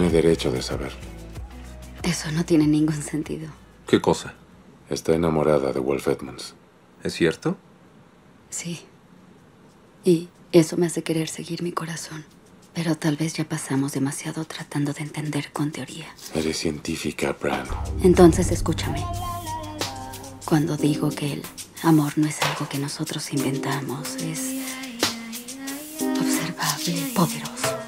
tiene derecho de saber. Eso no tiene ningún sentido. ¿Qué cosa? Está enamorada de Wolf Edmonds. ¿Es cierto? Sí. Y eso me hace querer seguir mi corazón. Pero tal vez ya pasamos demasiado tratando de entender con teoría. Eres científica, Bran. Entonces escúchame. Cuando digo que el amor no es algo que nosotros inventamos, es observable, poderoso.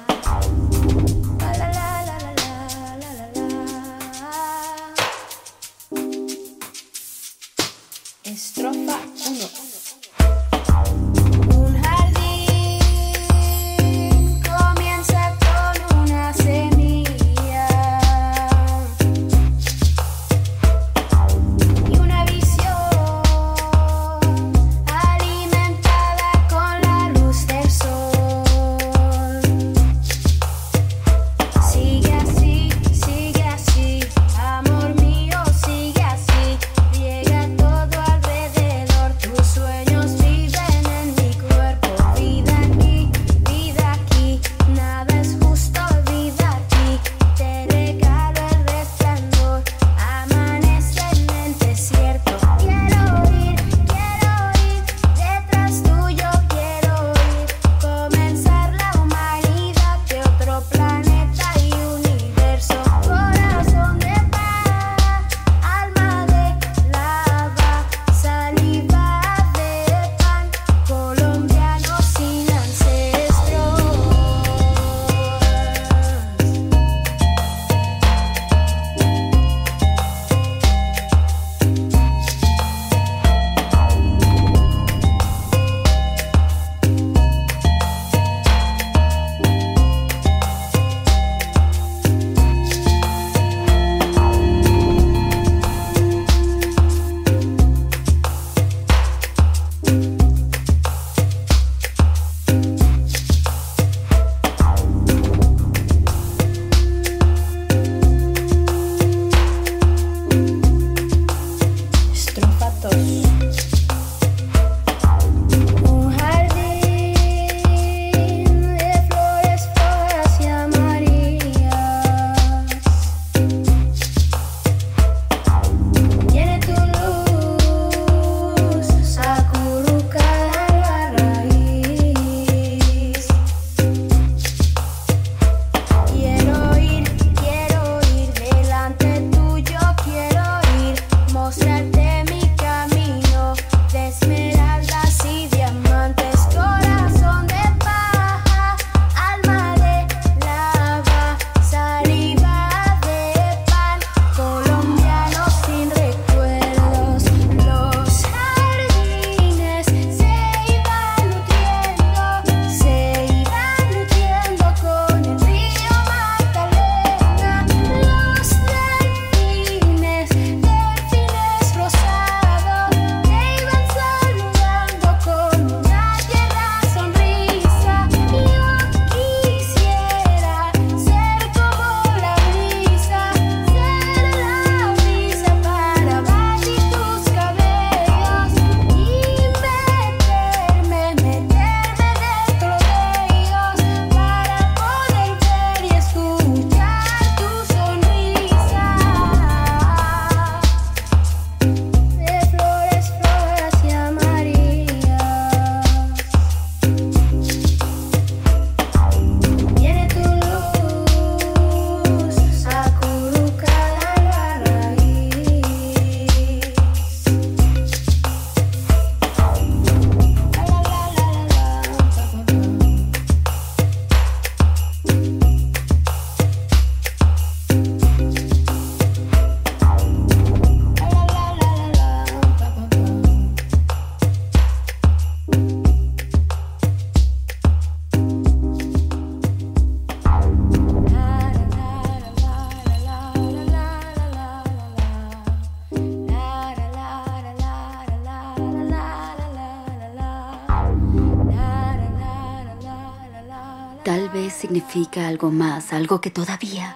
algo más, algo que todavía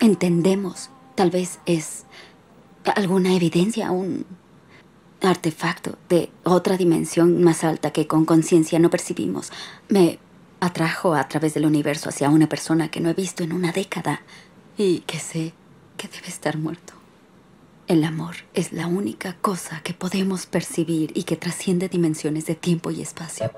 entendemos. Tal vez es alguna evidencia, un artefacto de otra dimensión más alta que con conciencia no percibimos. Me atrajo a través del universo hacia una persona que no he visto en una década y que sé que debe estar muerto. El amor es la única cosa que podemos percibir y que trasciende dimensiones de tiempo y espacio.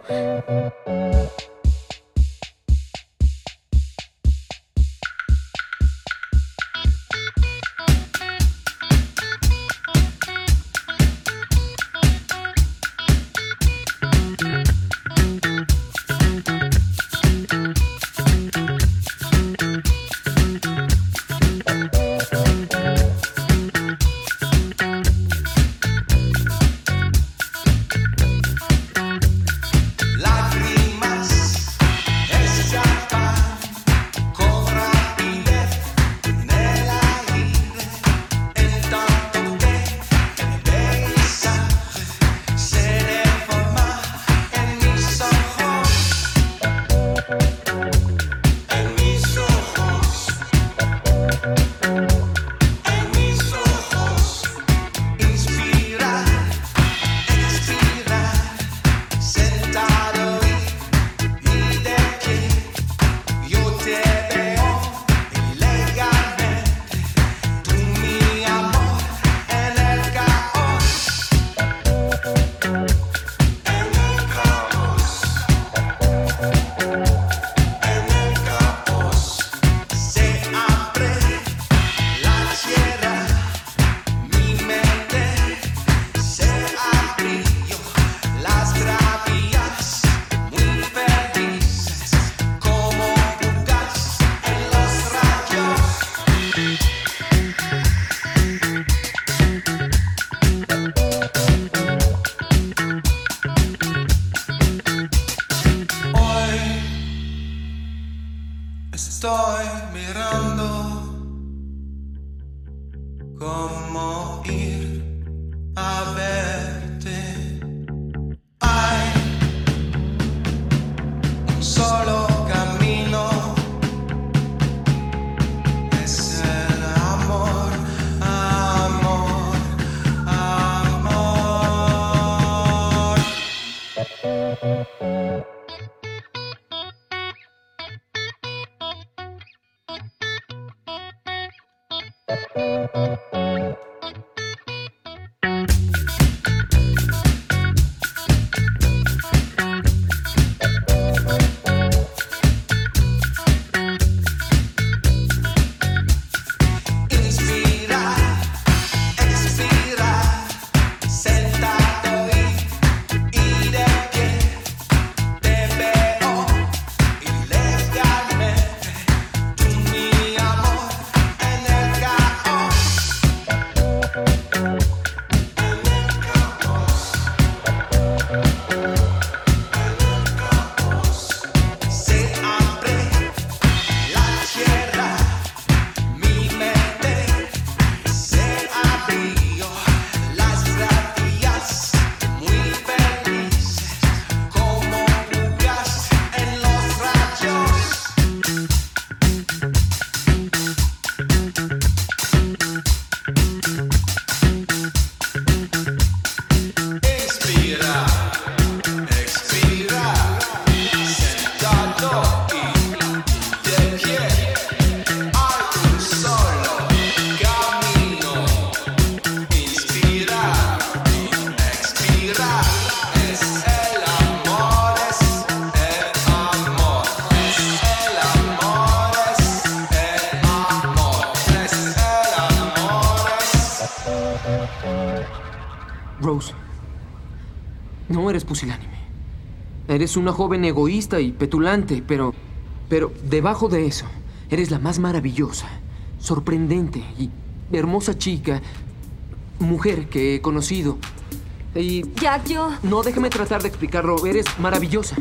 Ram pusilánime. Eres una joven egoísta y petulante, pero... Pero debajo de eso, eres la más maravillosa, sorprendente y hermosa chica, mujer que he conocido. Y... Jack, yo... No, déjame tratar de explicarlo. Eres maravillosa.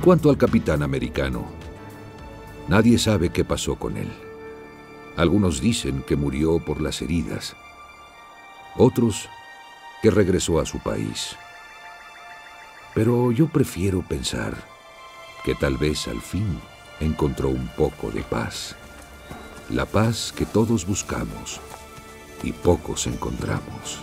cuanto al capitán americano, nadie sabe qué pasó con él. Algunos dicen que murió por las heridas, otros que regresó a su país. Pero yo prefiero pensar que tal vez al fin encontró un poco de paz. La paz que todos buscamos y pocos encontramos.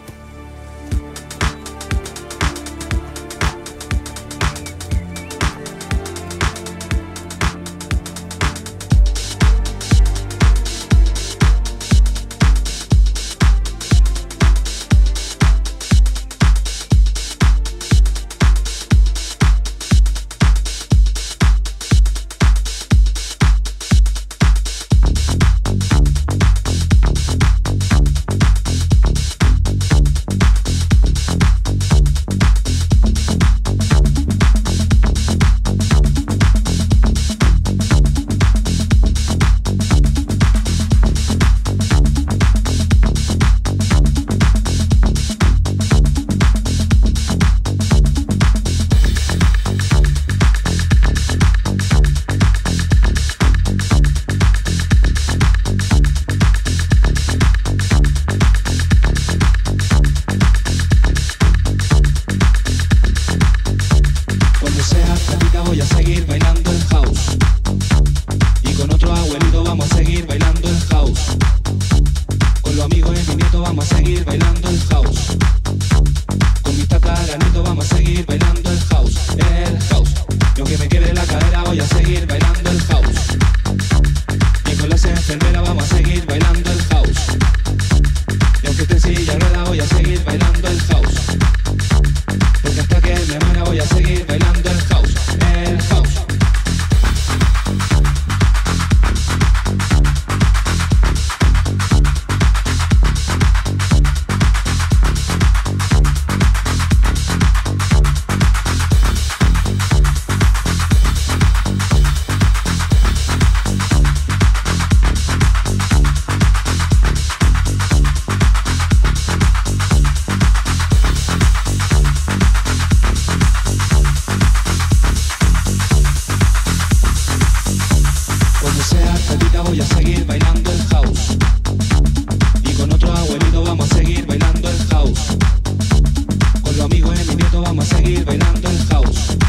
seguir bailando el house.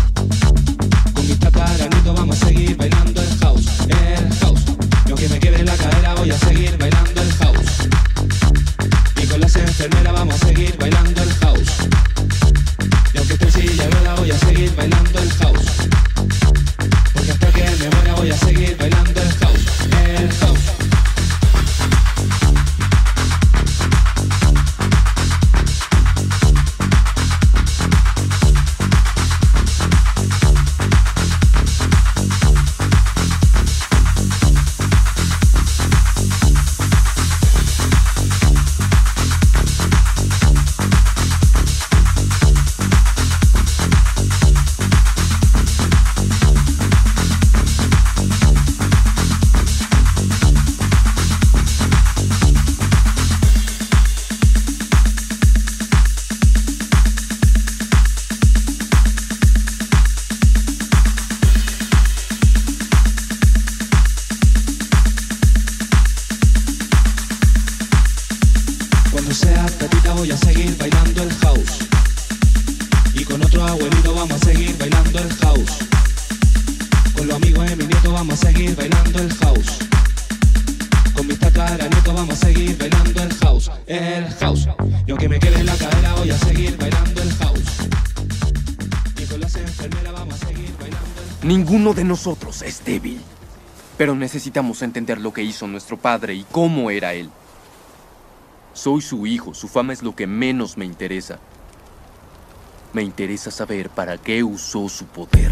Es débil. Pero necesitamos entender lo que hizo nuestro padre y cómo era él. Soy su hijo, su fama es lo que menos me interesa. Me interesa saber para qué usó su poder.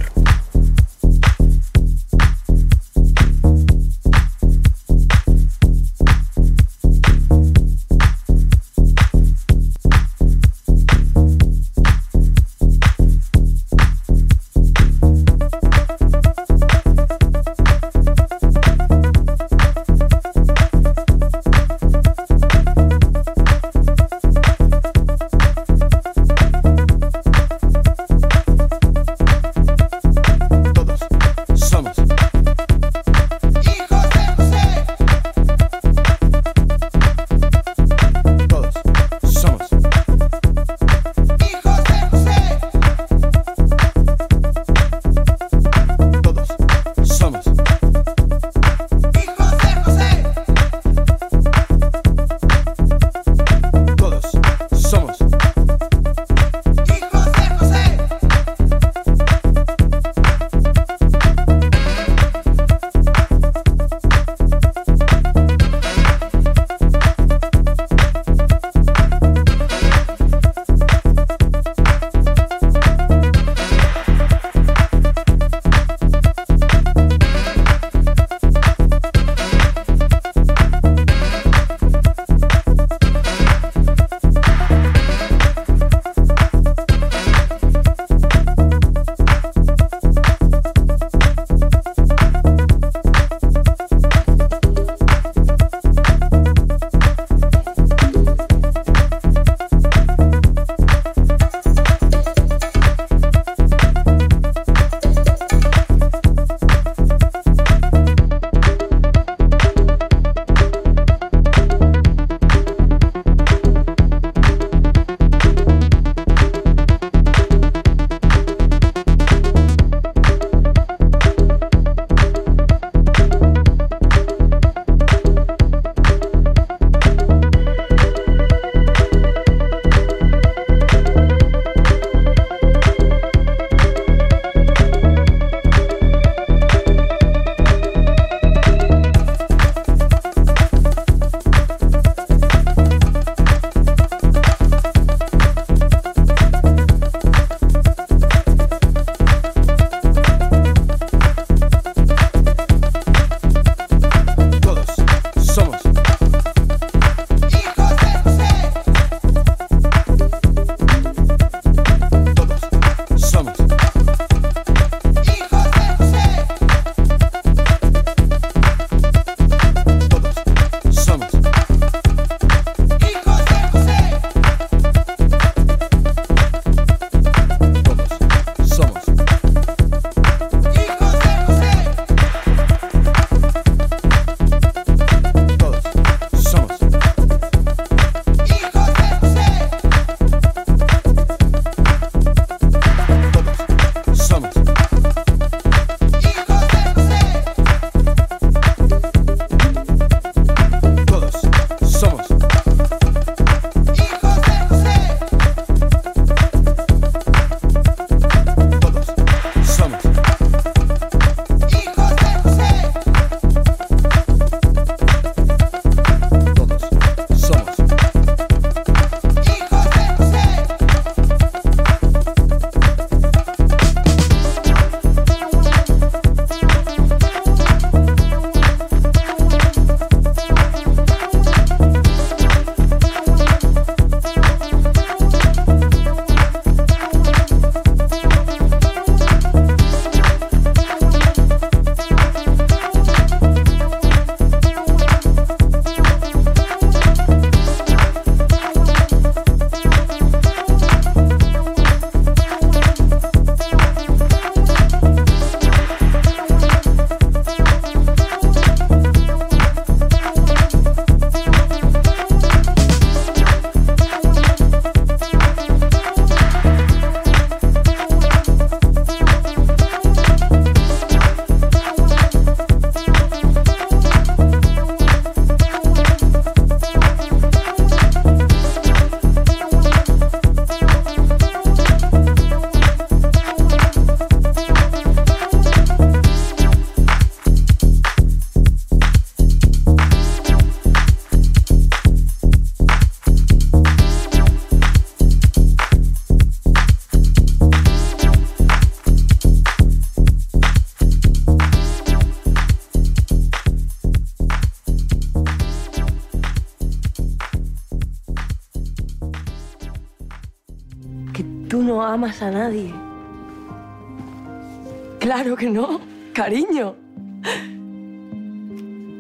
no, cariño.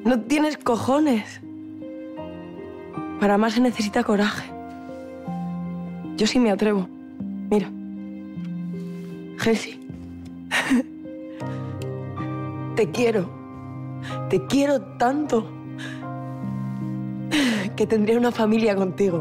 No tienes cojones. Para amar se necesita coraje. Yo sí me atrevo. Mira. Jessy. Te quiero. Te quiero tanto que tendría una familia contigo.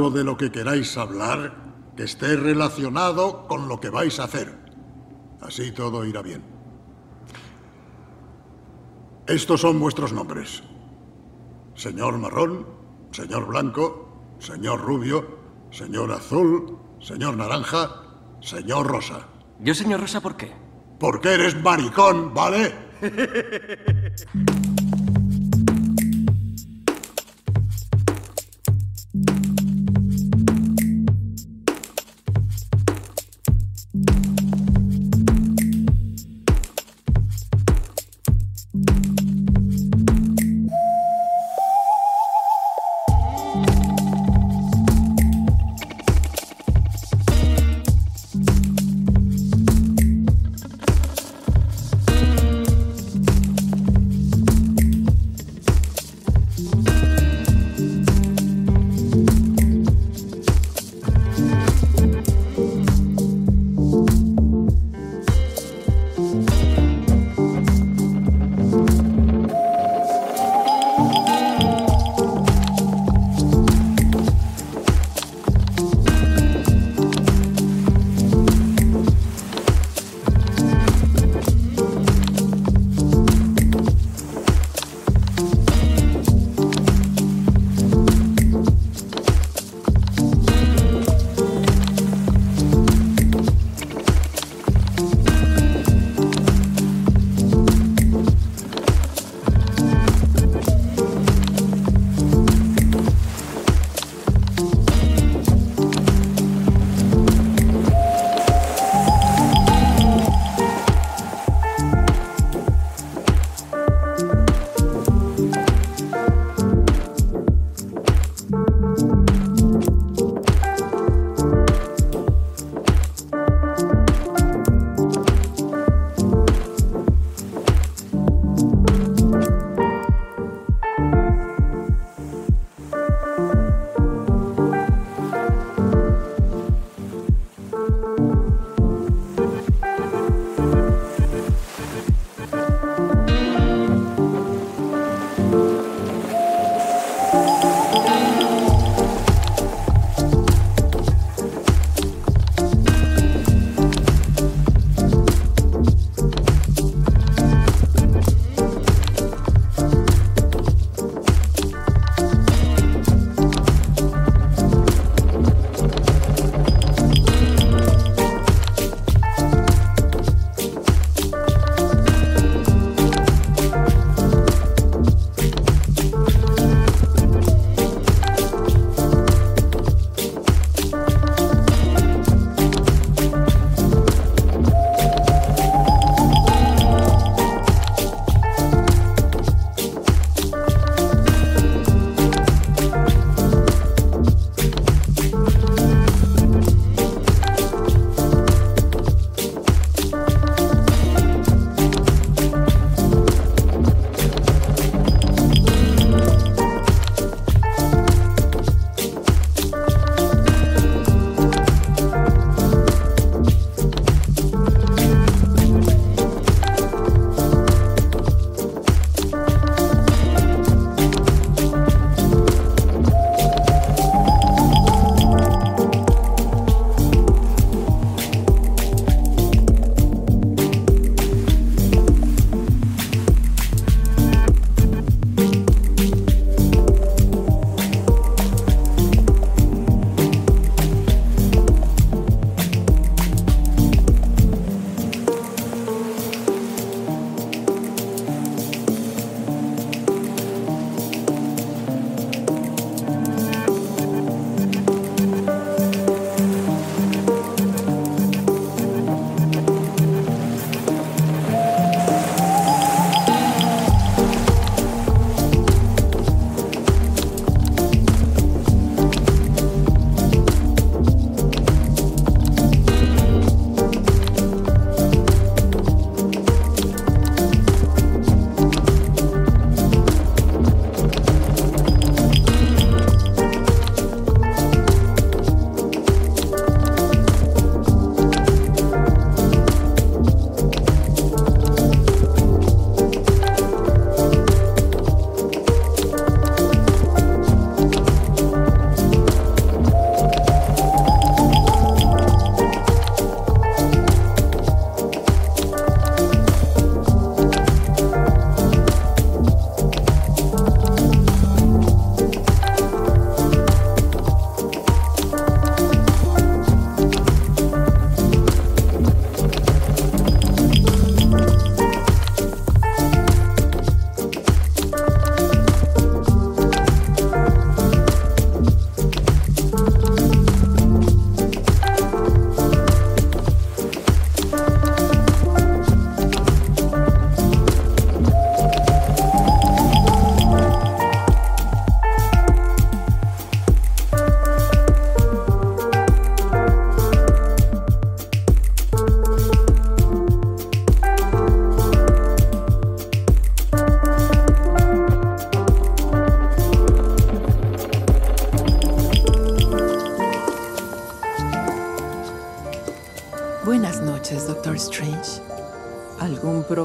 Algo de lo que queráis hablar, que esté relacionado con lo que vais a hacer. Así todo irá bien. Estos son vuestros nombres. Señor Marrón, señor Blanco, señor Rubio, señor Azul, señor Naranja, señor Rosa. Yo, señor Rosa, ¿por qué? Porque eres maricón, ¿vale?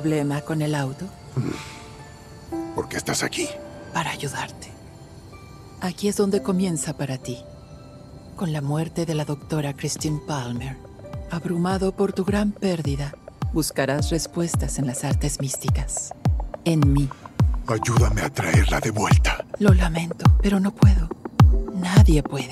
problema con el auto? ¿Por qué estás aquí? Para ayudarte. Aquí es donde comienza para ti. Con la muerte de la doctora Christine Palmer. Abrumado por tu gran pérdida, buscarás respuestas en las artes místicas. En mí. Ayúdame a traerla de vuelta. Lo lamento, pero no puedo. Nadie puede.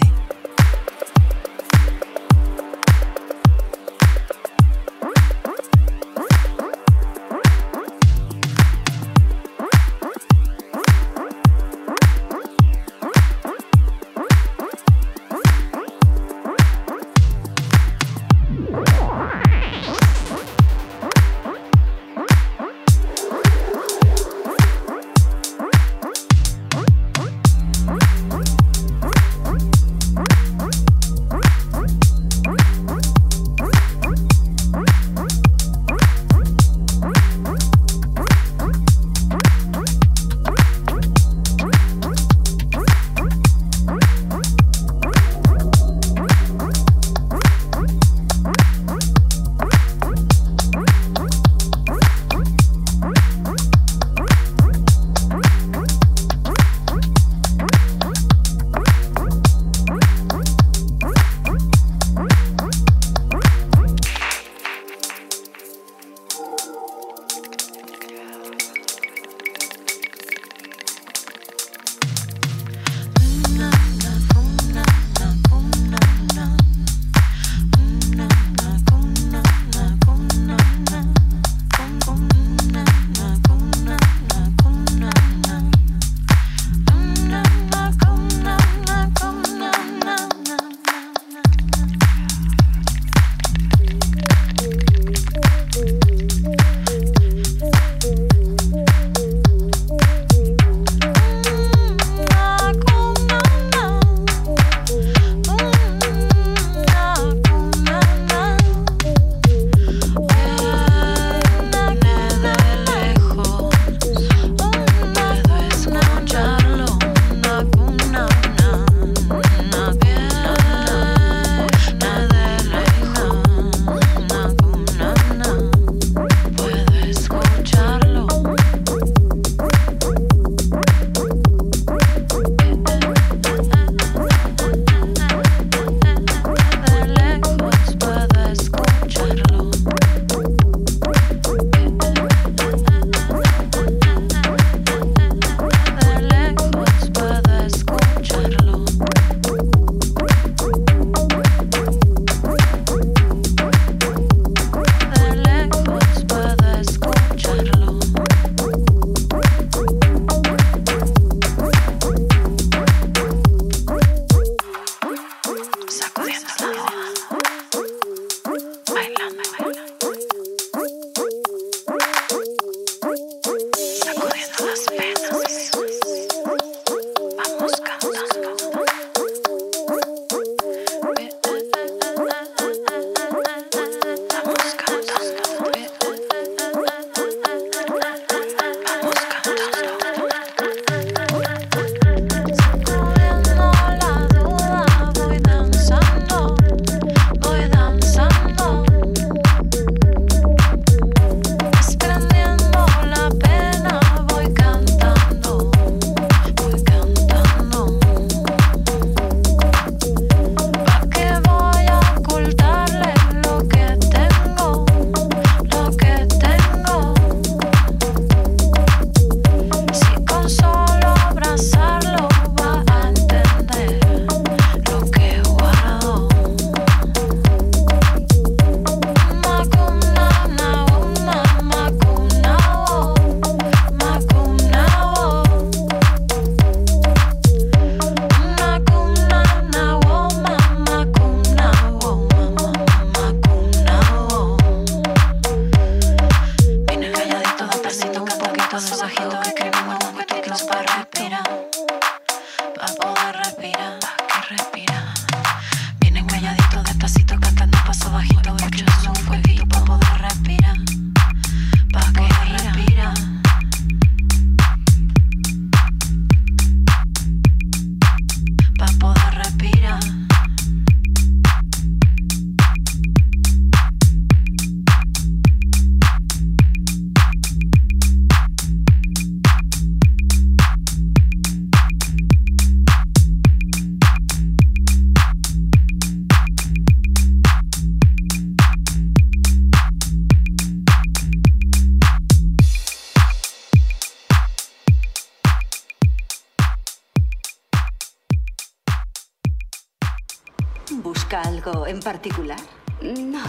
Particular? No,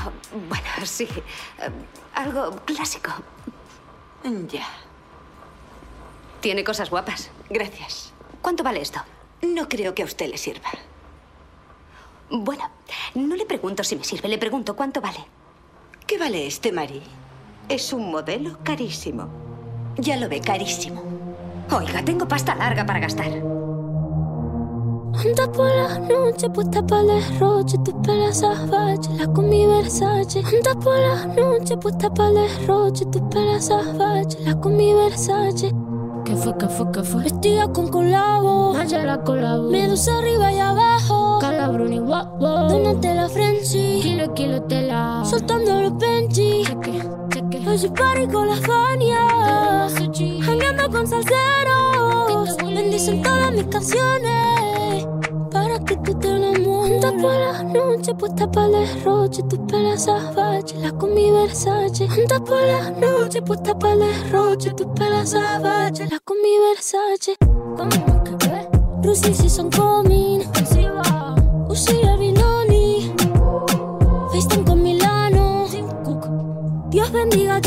bueno, sí. algo clásico. Ya. Tiene cosas guapas. Gracias. ¿Cuánto vale esto? No creo que a usted le sirva. Bueno, no le pregunto si me sirve, le pregunto cuánto vale. ¿Qué vale este, Mari? Es un modelo carísimo. Ya lo ve, carísimo. Oiga, tengo pasta larga para gastar. Anda por la noche puesta para el derroche, tus pelas salvajes, la con mi Versace. Anda por la noche puesta para el derroche, tus pelas salvajes, la con mi Versace. ¿Qué fue, qué fue, qué fue? Vestida con colabo, la colabo. Medusa arriba y abajo, calabroni guau guau. Donate la frenzy, kilo, kilo tela. Soltando los benji, cheque, cheque. Hoy party con la Fania, hangueando con salseros. Bendicen todas mis canciones Anda por la noche puesta para el derroche, tus pelas salvajes, la con mi Versace. Anda por la noche puesta para el derroche, tus pelas salvajes, la con mi Versace. Como que ve, Rusi si son coming, Uzi el Vinoni, FaceTime con Milano, Dios bendiga a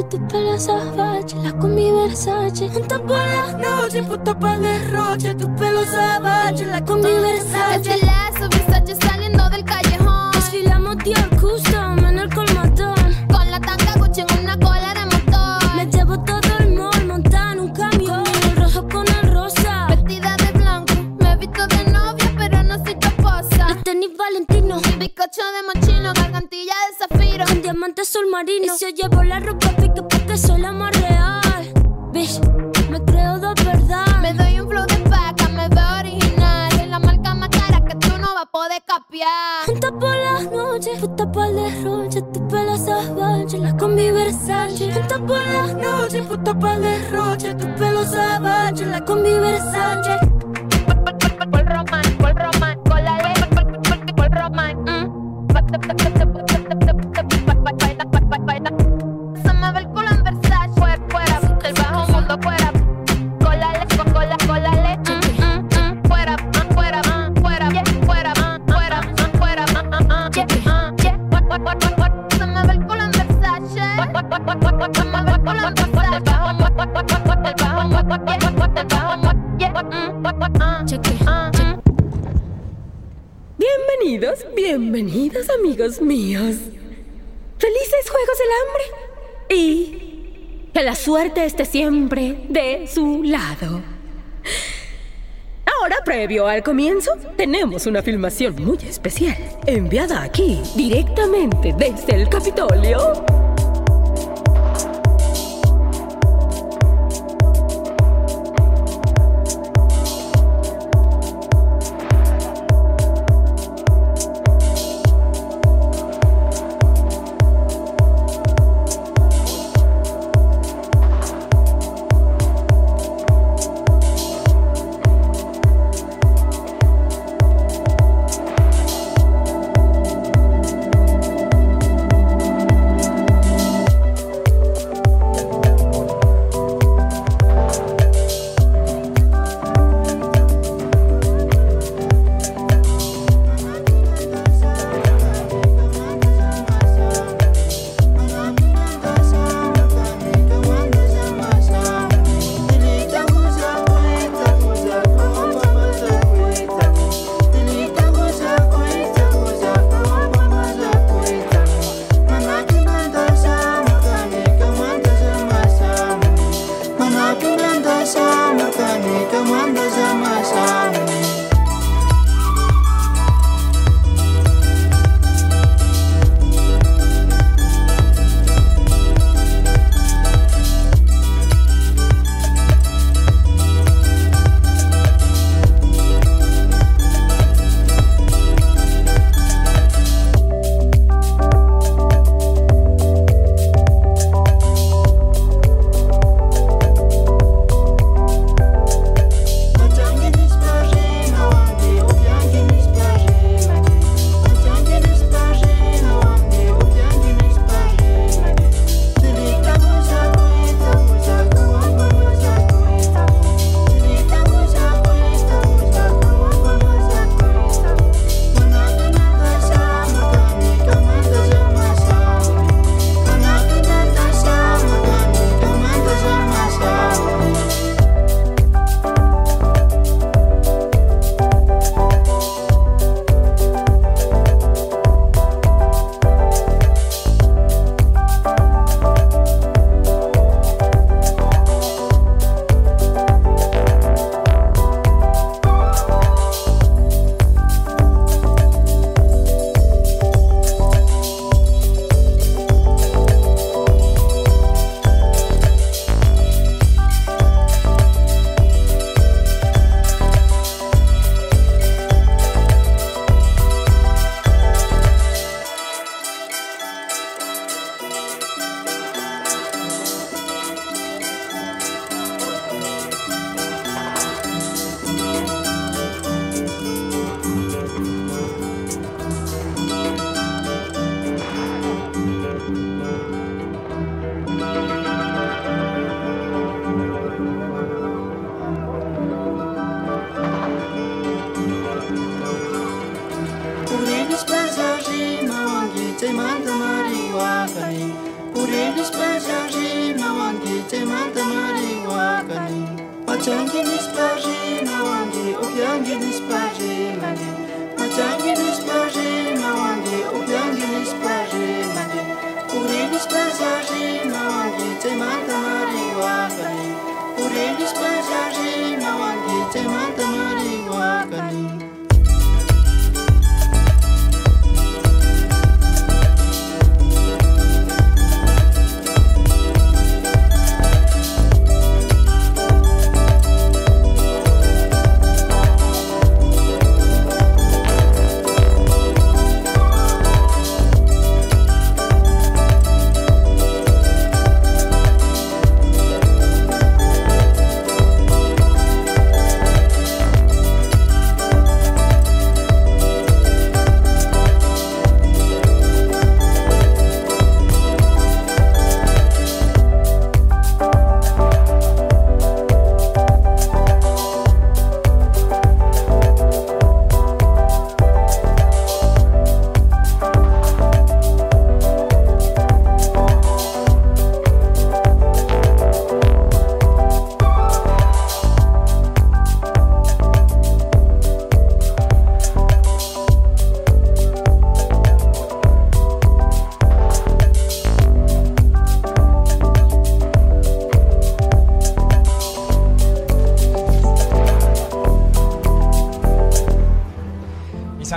derroche, tus pelas salvajes, la con mi Versace. Anda por la noche puesta para derroche, tus pelos salvajes, la con mi Versace. Este lazo, Versace saliendo del callejón. Desfilamos Dior Custom en el colmatón. Con la tanga Gucci en una cola de motor. Me llevo todo el mall montada en un camión. El rojo con el rosa. Vestida de blanco, me he visto de novia, pero no soy tu esposa. Los tenis Valentino. Bizcocho de mochino, gargantilla de zafiro. Con diamantes sol marino. Y si yo llevo la ropa pique porque soy la más real. Bitch, me creo de verdad. Me doy un flow de paca, me veo original. Es la marca más cara que tú no vas a poder capiar. Junta por las noches, puta para el derroche, tu pelo salvaje, la con mi Versace. Junta por las noches, puta para el derroche, tu pelo salvaje, la con mi Versace. Por román, por román, con la ley, por román. Bienvenidos, amigos míos. Felices Juegos del Hambre. Y que la suerte esté siempre de su lado. Ahora, previo al comienzo, tenemos una filmación muy especial, enviada aquí directamente desde el Capitolio.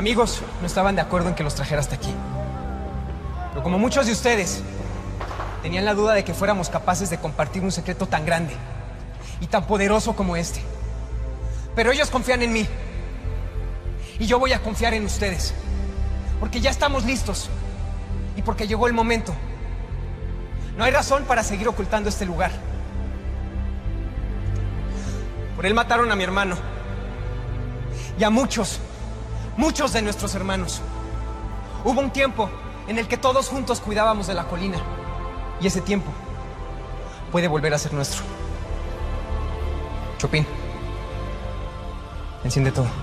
Amigos no estaban de acuerdo en que los trajera hasta aquí. Pero como muchos de ustedes, tenían la duda de que fuéramos capaces de compartir un secreto tan grande y tan poderoso como este. Pero ellos confían en mí. Y yo voy a confiar en ustedes. Porque ya estamos listos. Y porque llegó el momento. No hay razón para seguir ocultando este lugar. Por él mataron a mi hermano. Y a muchos, muchos de nuestros hermanos. Hubo un tiempo en el que todos juntos cuidábamos de la colina. Y ese tiempo puede volver a ser nuestro. Chopin, enciende todo.